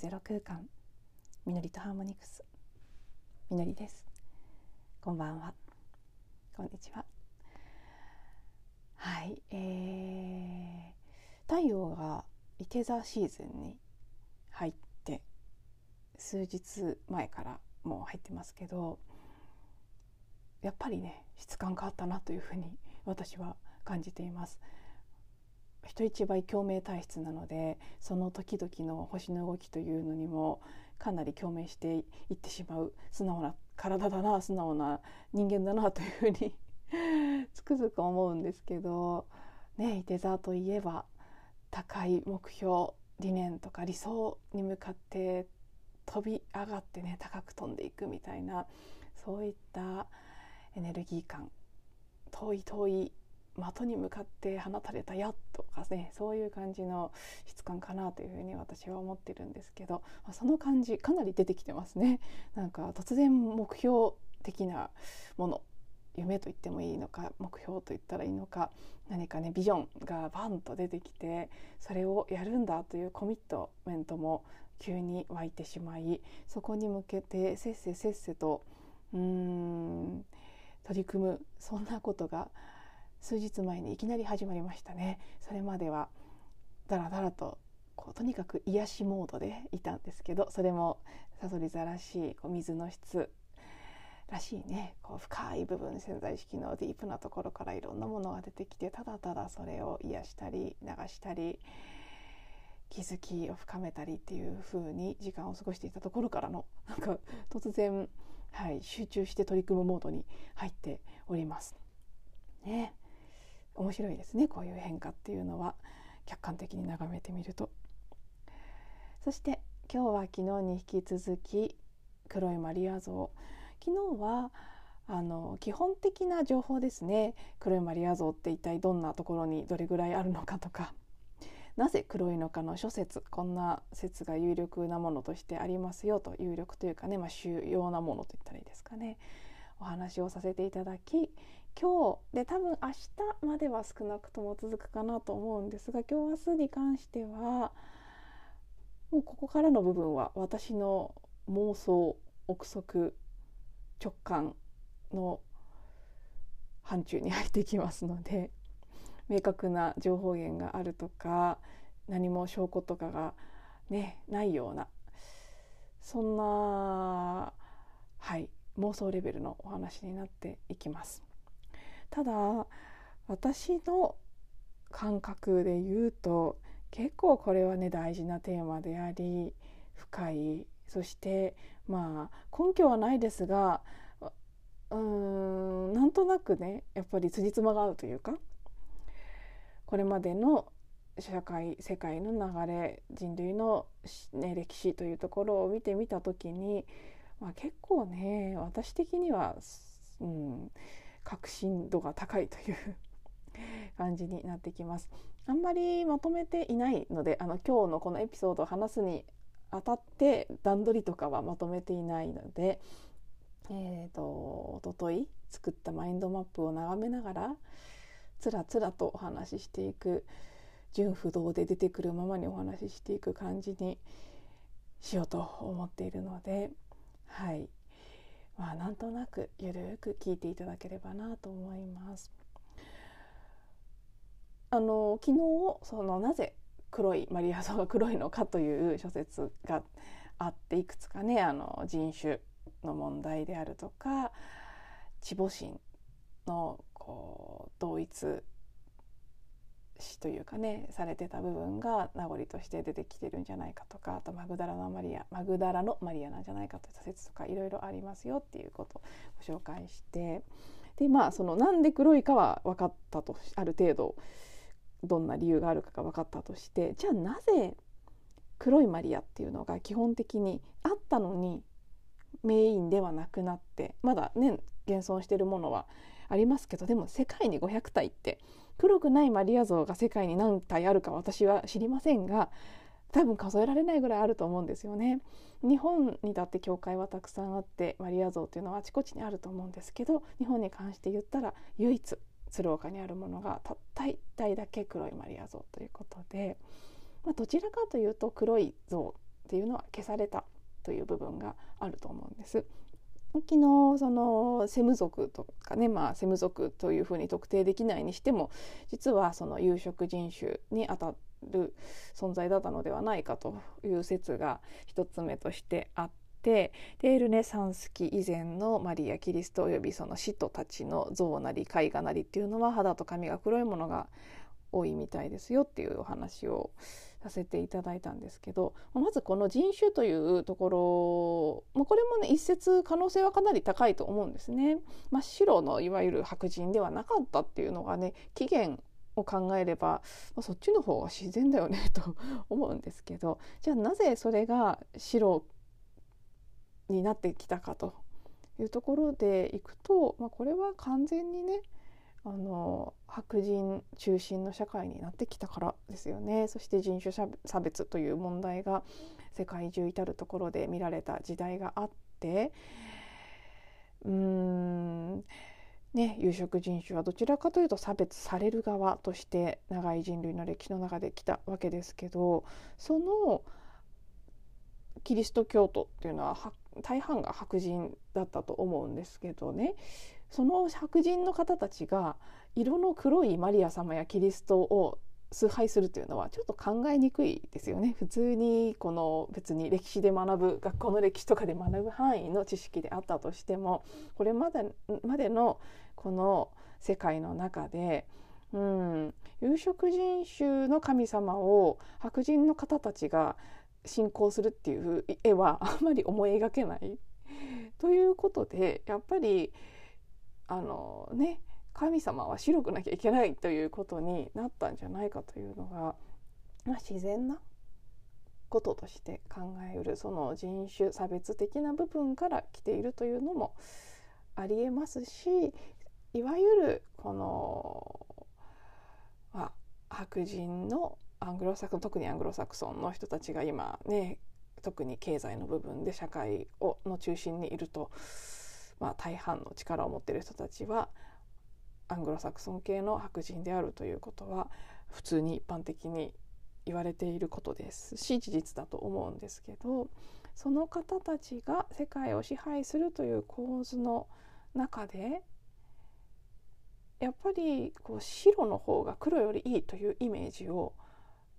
ゼロ空間。みのりとハーモニクス。みのりです。こんばんは。こんにちは。はいえー、太陽がいて座シーズンに入って数日前からもう入ってますけどやっぱりね質感変わったなというふうに私は感じています。人一倍共鳴体質なのでその時々の星の動きというのにもかなり共鳴していってしまう素直な体だな素直な人間だなというふうに つくづく思うんですけどねいて座といえば高い目標理念とか理想に向かって飛び上がってね高く飛んでいくみたいなそういったエネルギー感遠い遠い的に向かって放たれたやとかねそういう感じの質感かなというふうに私は思ってるんですけどその感じかなり出てきてますね。なんか突然目標的なもの夢と言ってもいいのか目標と言ったらいいのか何かねビジョンがバンと出てきてそれをやるんだというコミットメントも急に湧いてしまいそこに向けてせっせせっせとうーん取り組むそんなことが数日前にいきなり始まりましたねそれまではだらだらとこうとにかく癒しモードでいたんですけどそれもさそり座らしいこう水の質らしいねこう深い部分潜在意識のディープなところからいろんなものが出てきてただただそれを癒したり流したり気づきを深めたりっていう風に時間を過ごしていたところからのなんか突然、はい、集中して取り組むモードに入っております。ね面白いですねこういう変化っていうのは。客観的に眺めてみると。そして今日は昨日に引き続き黒いマリア像。昨日はあの基本的な情報ですね。黒いマリア像って一体どんなところにどれぐらいあるのかとか。なぜ黒いのかの諸説こんな説が有力なものとしてありますよと有力というかね、まあ、主要なものといったらいいですかね。お話をさせていただき今日で多分明日までは少なくとも続くかなと思うんですが今日明日に関してはもうここからの部分は私の妄想憶測直感の範疇に入ってきますので明確な情報源があるとか何も証拠とかがねないようなそんなはい妄想レベルのお話になっていきます。ただ私の感覚で言うと結構これはね大事なテーマであり深い。そしてまあ根拠はないですがうーんなんとなくねやっぱり辻褄が合うというかこれまでの社会世界の流れ人類の、ね、歴史というところを見てみた時に、まあ、結構ね私的には、うん、確信度が高いという感じになってきます。あんまりまとめていないのであの今日のこのエピソードを話すにあたって段取りとかはまとめていないので、えーと、おととい作ったマインドマップを眺めながらつらつらとお話ししていく純不動で出てくるままにお話ししていく感じにしようと思っているのではいまあなんとなくゆるく聞いていただければなと思います。あの昨日そのなぜ黒いマリア像が黒いのかという諸説があっていくつかねあの人種の問題であるとか地母神のこう同一死というかねされてた部分が名残として出てきてるんじゃないかとかあとマグダラのマリアマグダラのマリアなんじゃないかといった説とかいろいろありますよっていうことをご紹介してでまあそのなんで黒いかは分かったとある程度どんな理由があるかが分かったとしてじゃあなぜ黒いマリアっていうのが基本的にあったのにメインではなくなってまだね現存してるものはありますけどでも世界に500体って黒くないマリア像が世界に何体あるか私は知りませんが多分数えられないぐらいあると思うんですよね。日本にだって教会はたくさんあってマリア像っていうのはあちこちにあると思うんですけど日本に関して言ったら唯一鶴岡にあるものがたった1体だけ黒いマリア像ということでまあ、どちらかというと黒い像っていうのは消されたという部分があると思うんです。昨日そのセム族とかね、まあ、セム族というふうに特定できないにしても実はその有色人種にあたる存在だったのではないかという説が一つ目としてあって。でルネサンス期以前のマリア・キリストおよびその使徒たちの像なり絵画なりっていうのは肌と髪が黒いものが多いみたいですよっていうお話をさせていただいたんですけどまずこの人種というところ、まあ、これもね一説可能性はかなり高いと思うんですね。真っ白のいわゆる白人ではなかったっていうのがね起源を考えれば、まあ、そっちの方が自然だよねと思うんですけどじゃあなぜそれが白になってきたかというところでいくと、まあ、これは完全にねあの白人中心の社会になってきたからですよね。そして人種差別という問題が世界中至る所で見られた時代があってうーんね、有色人種はどちらかというと差別される側として長い人類の歴史の中で来たわけですけどそのキリスト教徒っていうのは大半が白人だったと思うんですけどね。その白人の方たちが色の黒いマリア様やキリストを崇拝するというのはちょっと考えにくいですよね普通にこの別に歴史で学ぶ学校の歴史とかで学ぶ範囲の知識であったとしてもこれまでまでのこの世界の中で、うん、有色人種の神様を白人の方たちが信仰するっていう絵はあんまり思い描けない。ということでやっぱりあのね神様は白くなきゃいけないということになったんじゃないかというのが、まあ、自然なこととして考えうるその人種差別的な部分から来ているというのもありえますしいわゆるこの、まあ、白人のアングロサク特にアングロサクソンの人たちが今ね特に経済の部分で社会をの中心にいるとまあ、大半の力を持っている人たちはアングロサクソン系の白人であるということは普通に一般的に言われていることですし事実だと思うんですけどその方たちが世界を支配するという構図の中でやっぱりこう白の方が黒よりいいというイメージを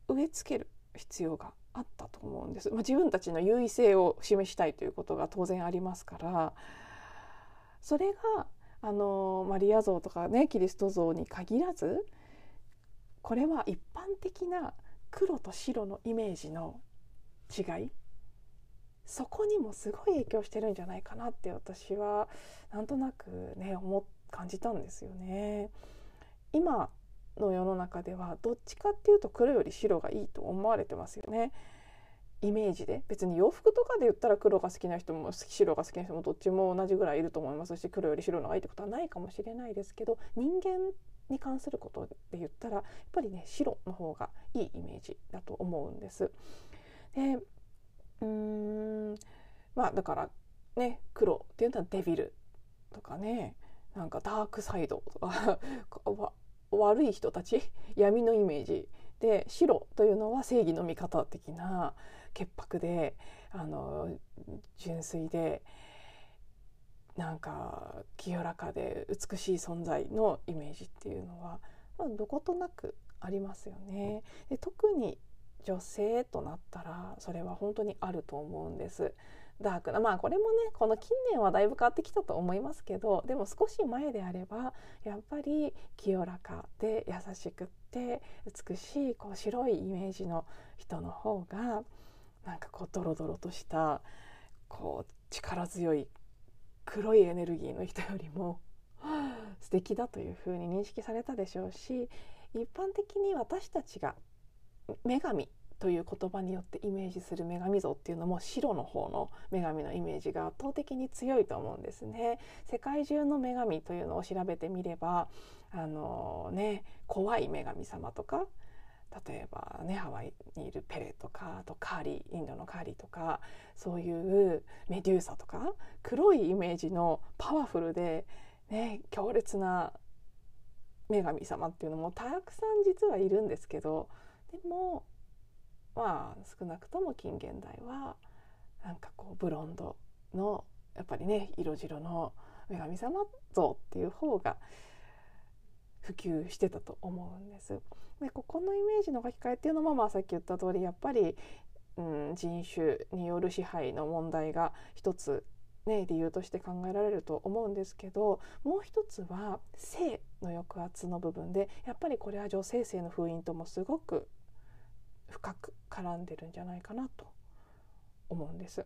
植え付ける必要があったと思うんです。まあ、自分たちの優位性を示したいということが当然ありますからそれがあのマリア像とかねキリスト像に限らずこれは一般的な黒と白のイメージの違いそこにもすごい影響してるんじゃないかなって私はなんとなくね思感じたんですよね。今の世の中ではどっちかっていうと黒より白がいいと思われてますよね。イメージで別に洋服とかで言ったら黒が好きな人も白が好きな人もどっちも同じぐらいいると思いますし黒より白の方がいいってことはないかもしれないですけど人間に関することで言ったらやっぱりね白の方がいいイメージだと思うんです。でうーんまあだからね黒っていうのはデビルとかねなんかダークサイドとか 悪い人たち闇のイメージで白というのは正義の味方的な潔白であの純粋でなんか清らかで美しい存在のイメージっていうのは、まあ、どことなくありますよね。で特に女性となったらそれは本当にあると思うんです。ダークなまあこれもねこの近年はだいぶ変わってきたと思いますけどでも少し前であればやっぱり清らかで優しくって美しいこう白いイメージの人の方がなんかこうドロドロとしたこう力強い黒いエネルギーの人よりも 素敵だというふうに認識されたでしょうし一般的に私たちが女神という言葉によってイメージする女神像っていうのも白の方の女神のイメージが圧倒的に強いと思うんですね。世界中の女神というのを調べてみればあのね怖い女神様とか例えばねハワイにいるペレとかあとカーリーインドのカーリーとかそういうメデューサとか黒いイメージのパワフルで、ね、強烈な女神様っていうのもたくさん実はいるんですけどでもまあ少なくとも近現代はなんかこうブロンドのやっぱりね色白の女神様像っていう方が普及してたと思うんです。でここのイメージの書き換えっていうのも、まあ、さっき言った通りやっぱり、うん、人種による支配の問題が一つ、ね、理由として考えられると思うんですけどもう一つは性の抑圧の部分でやっぱりこれは女性性の封印ともすごく深く絡んでるんじゃないかなと思うんです。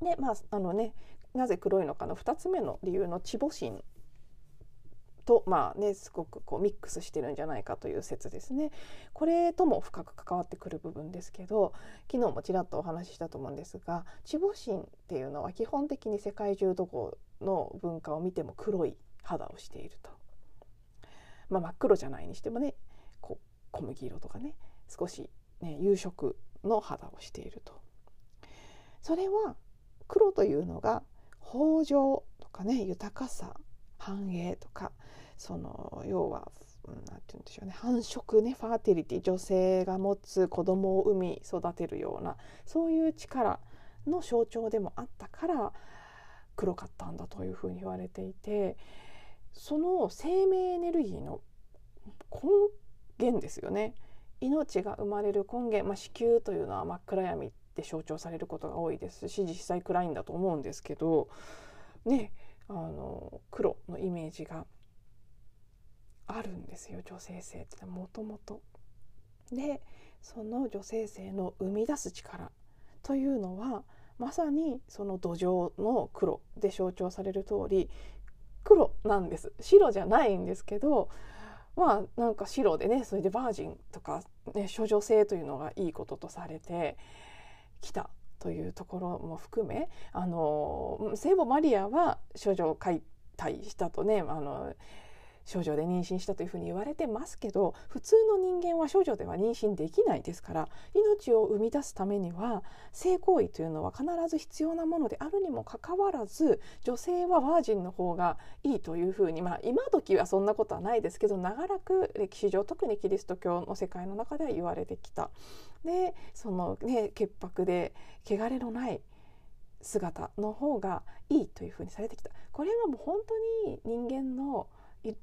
でまああのねなぜ黒いのかの2つ目の理由の地母神とまあねすごくこうミックスしてるんじゃないかという説ですね。これとも深く関わってくる部分ですけど昨日もちらっとお話ししたと思うんですが地母神っていうのは基本的に世界中どこの文化を見ても黒い肌をしていると、まあ、真っ黒じゃないにしてもねこう小麦色とかね少し、ね、有色の肌をしていると。それは黒というのが豊穣とかね豊かさ繁栄とかその要は何て言うんでしょうね。繁殖ねファーティリティ女性が持つ子供を産み育てるようなそういう力の象徴でもあったから黒かったんだというふうに言われていてその生命エネルギーの根源ですよね。命が生まれる根源、まあ、子宮というのは真っ暗闇って象徴されることが多いですし実際暗いんだと思うんですけどねあの黒のイメージがあるんですよ女性性ってもともと。でその女性性の生み出す力というのはまさにその土壌の黒で象徴される通り黒なんです白じゃないんですけどまあなんか白でねそれでバージンとか、ね、処女性というのがいいこととされてきたというところも含めあの聖母マリアは処女を解体したとねあの少女で妊娠したというふうに言われてますけど普通の人間は少女では妊娠できないですから命を生み出すためには性行為というのは必ず必要なものであるにもかかわらず女性はバージンの方がいいというふうにまあ今時はそんなことはないですけど長らく歴史上特にキリスト教の世界の中では言われてきた。でそのね潔白で汚れのない姿の方がいいというふうにされてきたこれはもう本当に人間の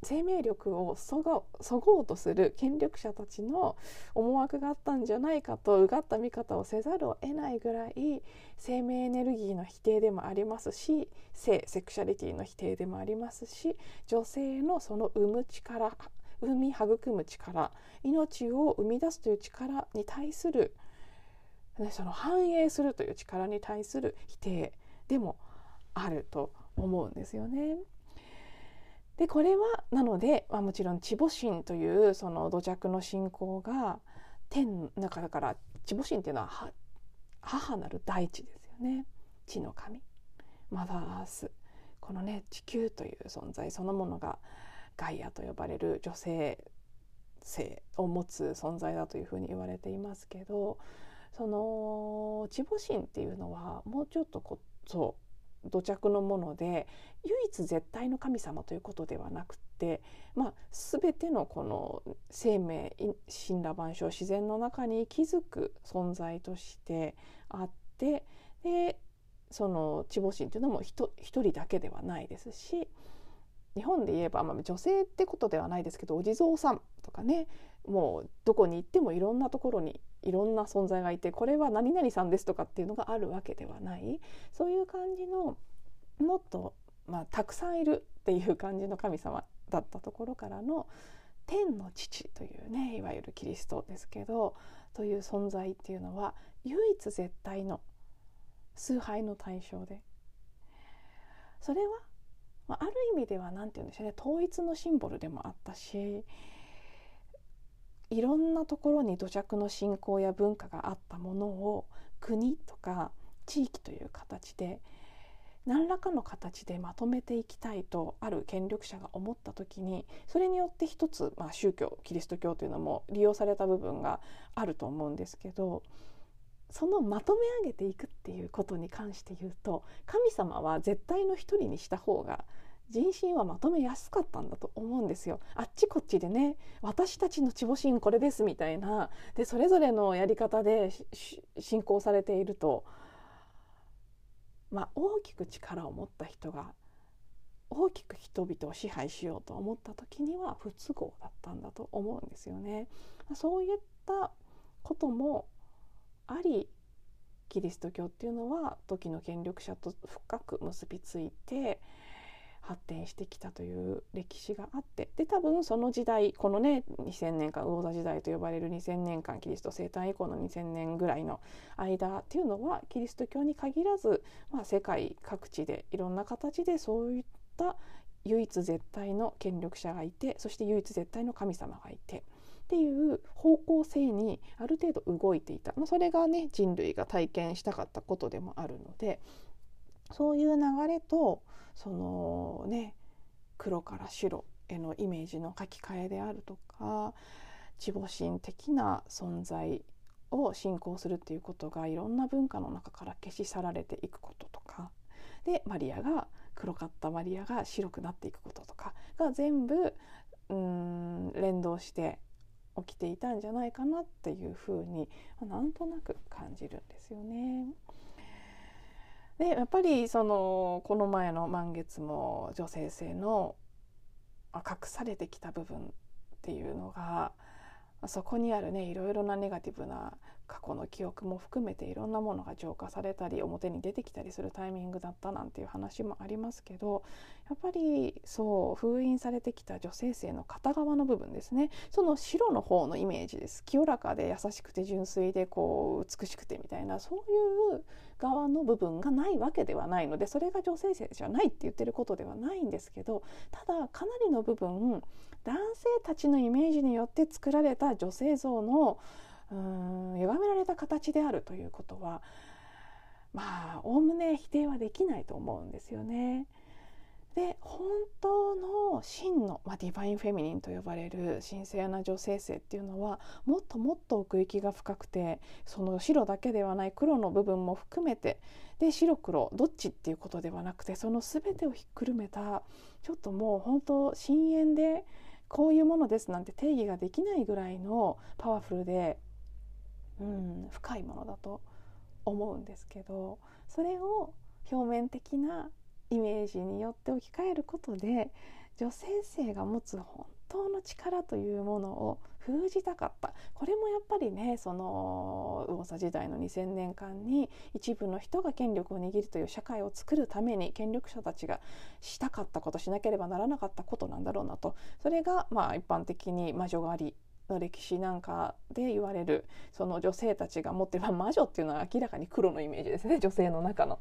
生命力をそごそごうとする権力者たちの思惑があったんじゃないかとうがった見方をせざるを得ないぐらい生命エネルギーの否定でもありますし性セクシャリティの否定でもありますし女性のその生む力生み育む力命を生み出すという力に対する、その繁栄するという力に対する否定でもあると思うんですよね。でこれはなので、まあ、もちろん地母神というその土着の信仰が天の中だから地母神っていうのは母なる大地ですよね。地の神。マザーアース。このね地球という存在そのものがガイアと呼ばれる女性性を持つ存在だというふうに言われていますけどその地母神っていうのはもうちょっとこそう土着のもので唯一絶対の神様ということではなくて、まあ、全てのこの生命神羅万象自然の中に息づく存在としてあってでその地母神というのも一人だけではないですし日本で言えば、まあ、女性ってことではないですけどお地蔵さんとかねもうどこに行ってもいろんなところにいろんな存在がいてこれは何々さんですとかっていうのがあるわけではない。そういう感じのもっと、まあ、たくさんいるっていう感じの神様だったところからの天の父というねいわゆるキリストですけどという存在っていうのは唯一絶対の崇拝の対象で。それは、まあ、ある意味では何て言うんでしょうね統一のシンボルでもあったしいろんなところに土着の信仰や文化があったものを国とか地域という形で何らかの形でまとめていきたいとある権力者が思った時にそれによって一つ、まあ、宗教キリスト教というのも利用された部分があると思うんですけどそのまとめ上げていくっていうことに関して言うと神様は絶対の一人にした方が人心はまとめやすかったんだと思うんですよ。あっちこっちでね私たちの地母神これですみたいなでそれぞれのやり方で信仰されていると、まあ、大きく力を持った人が大きく人々を支配しようと思った時には不都合だったんだと思うんですよね。そういったこともありキリスト教っていうのは時の権力者と深く結びついて発展してきたという歴史があってで多分その時代このね2000年間魚座時代と呼ばれる2000年間キリスト生誕以降の2000年ぐらいの間っていうのはキリスト教に限らず、まあ、世界各地でいろんな形でそういった唯一絶対の権力者がいてそして唯一絶対の神様がいて。っていう方向性にある程度動いていた、まあ、それがね人類が体験したかったことでもあるのでそういう流れとそのね黒から白へのイメージの書き換えであるとか地母神的な存在を信仰するっていうことがいろんな文化の中から消し去られていくこととかでマリアが黒かったマリアが白くなっていくこととかが全部うん連動して起きていたんじゃないかなっていうふうになんとなく感じるんですよね。でやっぱりそのこの前の満月も女性性の隠されてきた部分っていうのがそこにあるねいろいろなネガティブな過去の記憶も含めていろんなものが浄化されたり表に出てきたりするタイミングだったなんていう話もありますけどやっぱりそう封印されてきた女性性の片側の部分ですね。その白の方のイメージです。清らかで優しくて純粋でこう美しくてみたいなそういう側の部分がないわけではないのでそれが女性性じゃないって言ってることではないんですけどただかなりの部分男性たちのイメージによって作られた女性像のうん歪められた形であるということはまあおおむね否定はできないと思うんですよね。で本当の真の、まあ、ディバインフェミニンと呼ばれる神聖な女性性っていうのはもっともっと奥行きが深くてその白だけではない黒の部分も含めてで白黒どっちっていうことではなくてその全てをひっくるめたちょっともう本当深淵でこういうものですなんて定義ができないぐらいのパワフルでうん、深いものだと思うんですけどそれを表面的なイメージによって置き換えることで女性性が持つ本当の力というものを封じたかった。これもやっぱりねその魚座時代の2,000年間に一部の人が権力を握るという社会を作るために権力者たちがしたかったことしなければならなかったことなんだろうなと。それがまあ一般的に魔女狩りの歴史なんかで言われるその女性たちが持ってる、魔女っていうのは明らかに黒のイメージですね。女性の中の。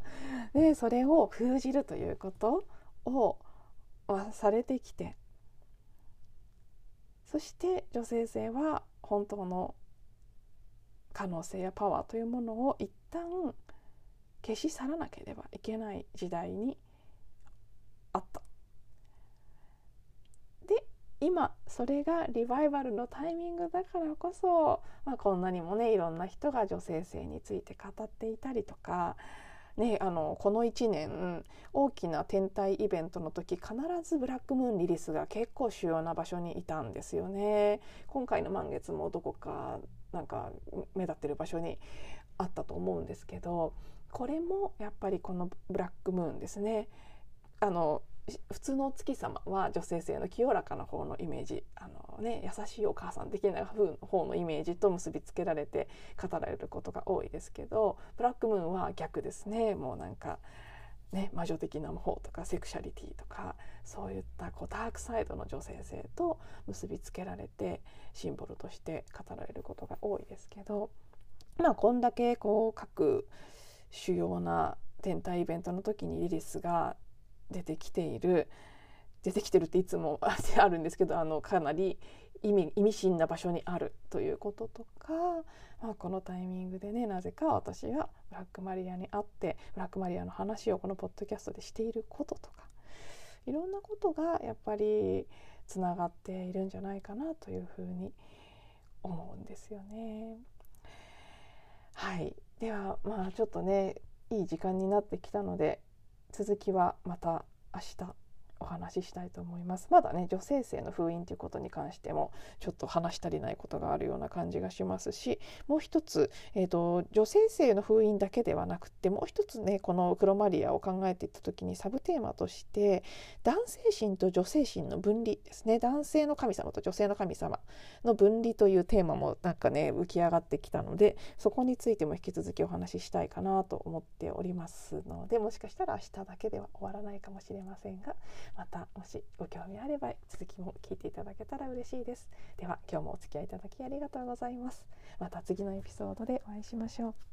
でそれを封じるということをされてきてそして女性性は本当の可能性やパワーというものを一旦消し去らなければいけない時代にあった。で今それがリバイバルのタイミングだからこそ、まあ、こんなにもねいろんな人が女性性について語っていたりとか、ね、あのこの1年大きな天体イベントの時必ずブラックムーンリリスが結構主要な場所にいたんですよね。今回の満月もどこかなんか目立ってる場所にあったと思うんですけどこれもやっぱりこのブラックムーンですね。あの普通のお月様は女性性の清らかな方のイメージあの、ね、優しいお母さん的な方のイメージと結びつけられて語られることが多いですけどブラックムーンは逆ですねもうなんか。ね、魔女的な方とかセクシャリティとかそういったこうダークサイドの女性性と結びつけられてシンボルとして語られることが多いですけどまあこんだけこう各主要な天体イベントの時にリリスが出てきている出てきてるっていつも あるんですけどあのかなり意味意味深な場所にあるということとか、まあ、このタイミングでねなぜか私はブラックマリアに会ってブラックマリアの話をこのポッドキャストでしていることとかいろんなことがやっぱりつながっているんじゃないかなというふうに思うんですよね。はいではまあちょっとねいい時間になってきたので続きはまた明日。お話ししたいと思います。まだね女性性の封印ということに関してもちょっと話し足りないことがあるような感じがしますしもう一つ、えーと、女性性の封印だけではなくてもう一つねこのクロマリアを考えていった時にサブテーマとして男性心と女性心の分離ですね。男性の神様と女性の神様の分離というテーマもなんかね浮き上がってきたのでそこについても引き続きお話ししたいかなと思っておりますのでもしかしたら明日だけでは終わらないかもしれませんがまたもしご興味あれば続きも聞いていただけたら嬉しいです。では今日もお付き合いいただきありがとうございます。また次のエピソードでお会いしましょう。